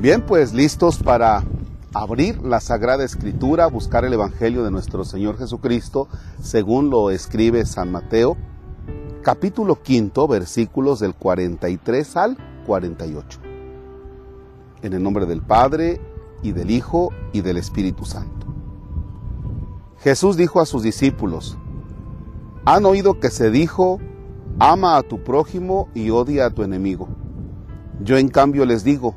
Bien, pues listos para abrir la Sagrada Escritura, buscar el Evangelio de nuestro Señor Jesucristo, según lo escribe San Mateo, capítulo quinto, versículos del 43 al 48. En el nombre del Padre, y del Hijo, y del Espíritu Santo. Jesús dijo a sus discípulos, han oído que se dijo, ama a tu prójimo y odia a tu enemigo. Yo en cambio les digo,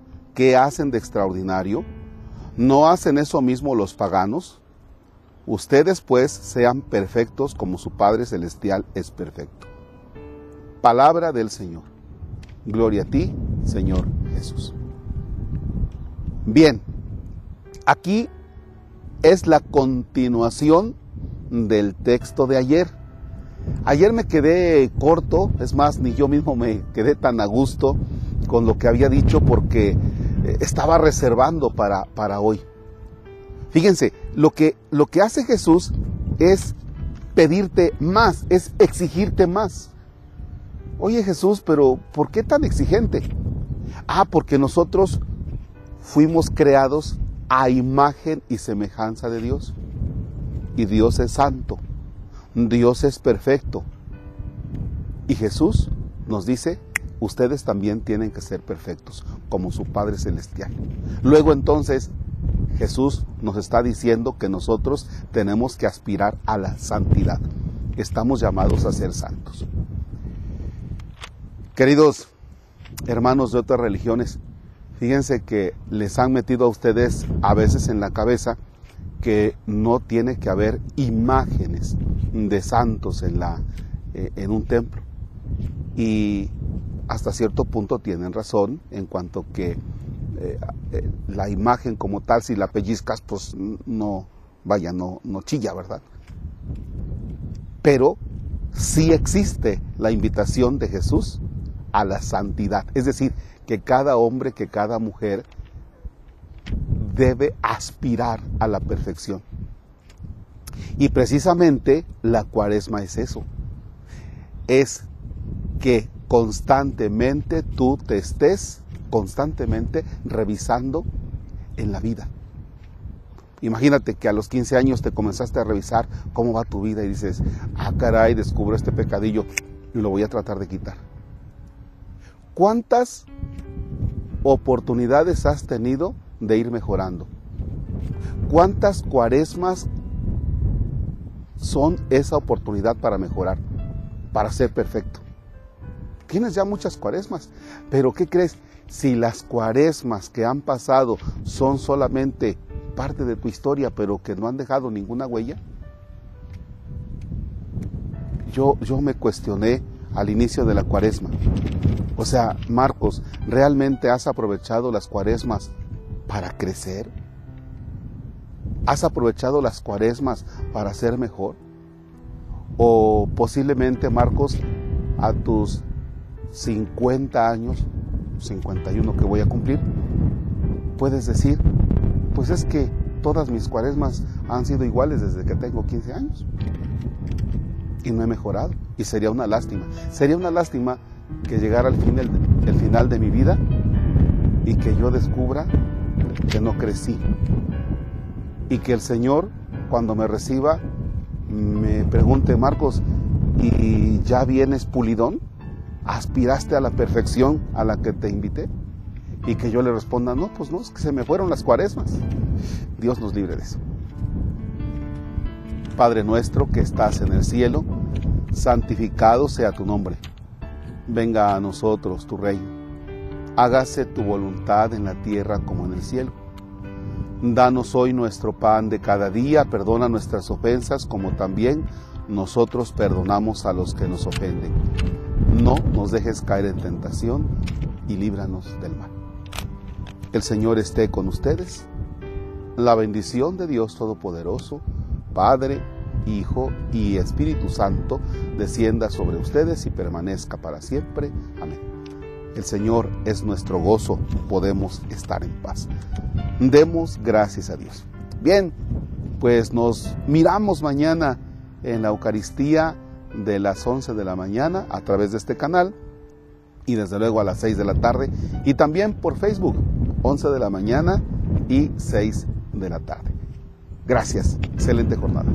¿qué hacen de extraordinario? ¿No hacen eso mismo los paganos? Ustedes pues sean perfectos como su Padre Celestial es perfecto. Palabra del Señor. Gloria a ti, Señor Jesús. Bien, aquí es la continuación del texto de ayer. Ayer me quedé corto, es más, ni yo mismo me quedé tan a gusto con lo que había dicho porque eh, estaba reservando para, para hoy. Fíjense, lo que, lo que hace Jesús es pedirte más, es exigirte más. Oye Jesús, pero ¿por qué tan exigente? Ah, porque nosotros fuimos creados a imagen y semejanza de Dios. Y Dios es santo. Dios es perfecto. Y Jesús nos dice, ustedes también tienen que ser perfectos, como su Padre Celestial. Luego entonces Jesús nos está diciendo que nosotros tenemos que aspirar a la santidad. Estamos llamados a ser santos. Queridos hermanos de otras religiones, Fíjense que les han metido a ustedes a veces en la cabeza que no tiene que haber imágenes de santos en, la, eh, en un templo. Y hasta cierto punto tienen razón en cuanto que eh, eh, la imagen como tal, si la pellizcas, pues no, vaya, no, no chilla, ¿verdad? Pero sí existe la invitación de Jesús a la santidad. Es decir, que cada hombre, que cada mujer debe aspirar a la perfección. Y precisamente la cuaresma es eso. Es que constantemente tú te estés constantemente revisando en la vida. Imagínate que a los 15 años te comenzaste a revisar cómo va tu vida y dices, ah caray, descubro este pecadillo y lo voy a tratar de quitar. ¿Cuántas oportunidades has tenido de ir mejorando? ¿Cuántas cuaresmas son esa oportunidad para mejorar, para ser perfecto? Tienes ya muchas cuaresmas, pero ¿qué crees? Si las cuaresmas que han pasado son solamente parte de tu historia, pero que no han dejado ninguna huella, yo, yo me cuestioné al inicio de la cuaresma. O sea, Marcos, ¿realmente has aprovechado las cuaresmas para crecer? ¿Has aprovechado las cuaresmas para ser mejor? O posiblemente, Marcos, a tus 50 años, 51 que voy a cumplir, puedes decir, pues es que todas mis cuaresmas han sido iguales desde que tengo 15 años y no he mejorado. Y sería una lástima. Sería una lástima que llegara el, fin, el final de mi vida y que yo descubra que no crecí. Y que el Señor, cuando me reciba, me pregunte, Marcos, ¿y ya vienes pulidón? ¿Aspiraste a la perfección a la que te invité? Y que yo le responda, no, pues no, es que se me fueron las cuaresmas. Dios nos libre de eso. Padre nuestro que estás en el cielo, santificado sea tu nombre. Venga a nosotros tu reino. Hágase tu voluntad en la tierra como en el cielo. Danos hoy nuestro pan de cada día, perdona nuestras ofensas como también nosotros perdonamos a los que nos ofenden. No nos dejes caer en tentación y líbranos del mal. El Señor esté con ustedes. La bendición de Dios Todopoderoso, Padre, Hijo y Espíritu Santo, descienda sobre ustedes y permanezca para siempre. Amén. El Señor es nuestro gozo, podemos estar en paz. Demos gracias a Dios. Bien, pues nos miramos mañana en la Eucaristía de las 11 de la mañana a través de este canal y desde luego a las 6 de la tarde y también por Facebook 11 de la mañana y 6 de la tarde. Gracias, excelente jornada.